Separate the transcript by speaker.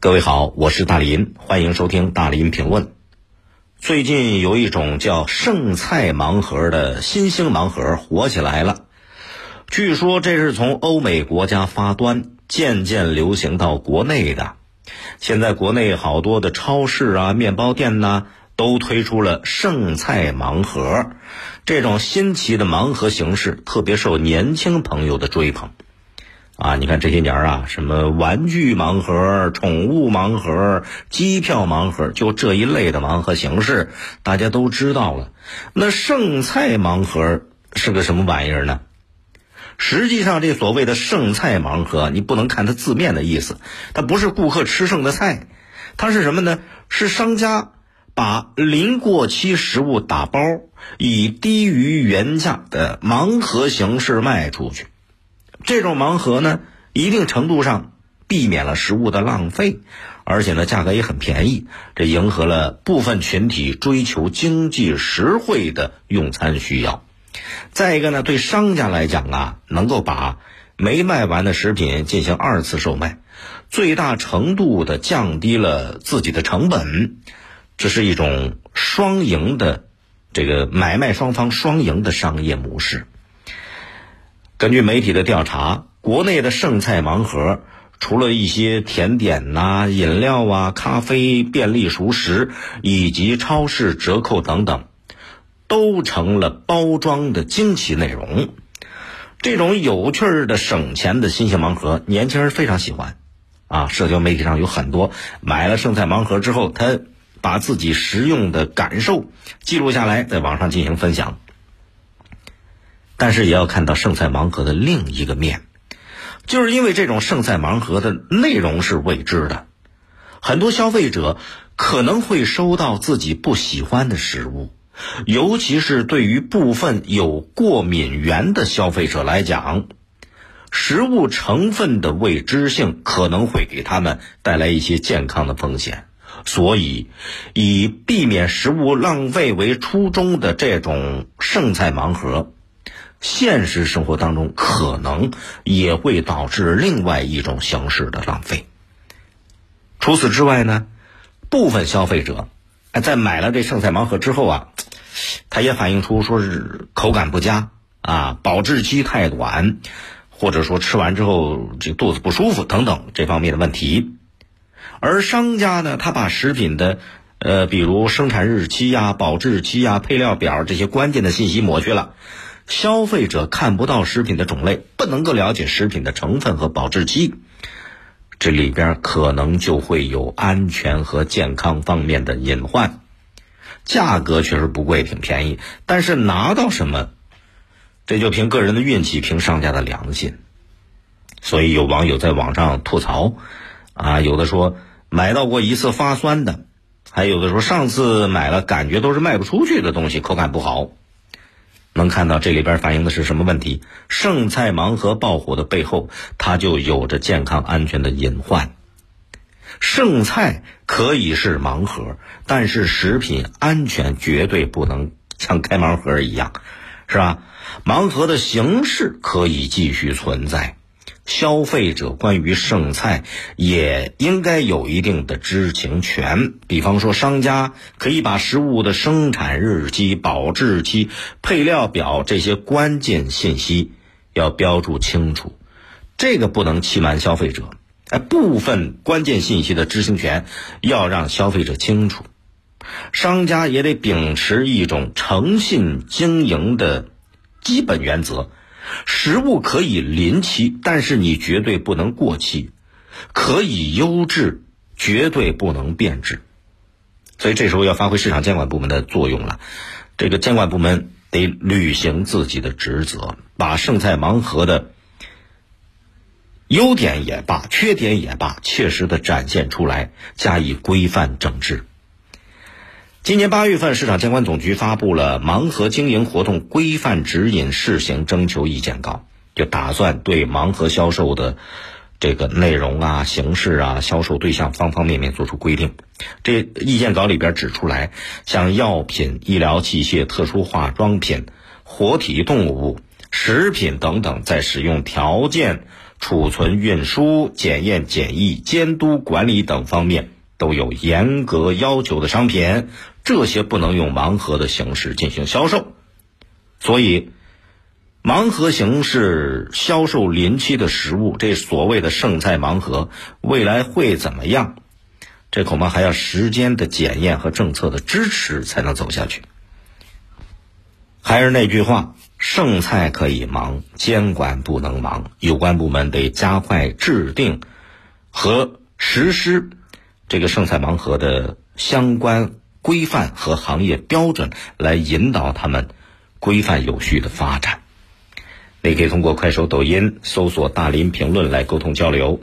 Speaker 1: 各位好，我是大林，欢迎收听大林评论。最近有一种叫剩菜盲盒的新兴盲盒火起来了，据说这是从欧美国家发端，渐渐流行到国内的。现在国内好多的超市啊、面包店呐，都推出了剩菜盲盒，这种新奇的盲盒形式特别受年轻朋友的追捧。啊，你看这些年啊，什么玩具盲盒、宠物盲盒、机票盲盒，就这一类的盲盒形式，大家都知道了。那剩菜盲盒是个什么玩意儿呢？实际上，这所谓的剩菜盲盒，你不能看它字面的意思，它不是顾客吃剩的菜，它是什么呢？是商家把临过期食物打包，以低于原价的盲盒形式卖出去。这种盲盒呢，一定程度上避免了食物的浪费，而且呢，价格也很便宜，这迎合了部分群体追求经济实惠的用餐需要。再一个呢，对商家来讲啊，能够把没卖完的食品进行二次售卖，最大程度的降低了自己的成本，这是一种双赢的这个买卖双方双赢的商业模式。根据媒体的调查，国内的剩菜盲盒，除了一些甜点呐、饮料啊、咖啡、便利熟食以及超市折扣等等，都成了包装的惊奇内容。这种有趣儿的省钱的新型盲盒，年轻人非常喜欢。啊，社交媒体上有很多买了剩菜盲盒之后，他把自己食用的感受记录下来，在网上进行分享。但是也要看到剩菜盲盒的另一个面，就是因为这种剩菜盲盒的内容是未知的，很多消费者可能会收到自己不喜欢的食物，尤其是对于部分有过敏源的消费者来讲，食物成分的未知性可能会给他们带来一些健康的风险，所以以避免食物浪费为初衷的这种剩菜盲盒。现实生活当中可能也会导致另外一种形式的浪费。除此之外呢，部分消费者在买了这剩菜盲盒之后啊，他也反映出说是口感不佳啊，保质期太短，或者说吃完之后这肚子不舒服等等这方面的问题。而商家呢，他把食品的呃，比如生产日期呀、保质期呀、配料表这些关键的信息抹去了。消费者看不到食品的种类，不能够了解食品的成分和保质期，这里边可能就会有安全和健康方面的隐患。价格确实不贵，挺便宜，但是拿到什么，这就凭个人的运气，凭商家的良心。所以有网友在网上吐槽，啊，有的说买到过一次发酸的，还有的说上次买了感觉都是卖不出去的东西，口感不好。能看到这里边反映的是什么问题？剩菜盲盒爆火的背后，它就有着健康安全的隐患。剩菜可以是盲盒，但是食品安全绝对不能像开盲盒一样，是吧？盲盒的形式可以继续存在。消费者关于剩菜也应该有一定的知情权，比方说商家可以把食物的生产日期、保质期、配料表这些关键信息要标注清楚，这个不能欺瞒消费者。哎，部分关键信息的知情权要让消费者清楚，商家也得秉持一种诚信经营的基本原则。食物可以临期，但是你绝对不能过期；可以优质，绝对不能变质。所以这时候要发挥市场监管部门的作用了。这个监管部门得履行自己的职责，把剩菜盲盒的优点也罢、缺点也罢，切实的展现出来，加以规范整治。今年八月份，市场监管总局发布了《盲盒经营活动规范指引试行征求意见稿》，就打算对盲盒销售的这个内容啊、形式啊、销售对象方方面面做出规定。这意见稿里边指出来，像药品、医疗器械、特殊化妆品、活体动物、食品等等，在使用条件、储存、运输、检验、检疫、监督、管理等方面都有严格要求的商品，这些不能用盲盒的形式进行销售。所以，盲盒形式销售临期的食物，这所谓的剩菜盲盒，未来会怎么样？这恐怕还要时间的检验和政策的支持才能走下去。还是那句话，剩菜可以忙，监管不能忙。有关部门得加快制定和实施这个剩菜盲盒的相关规范和行业标准，来引导他们规范有序的发展。你可以通过快手、抖音搜索“大林评论”来沟通交流。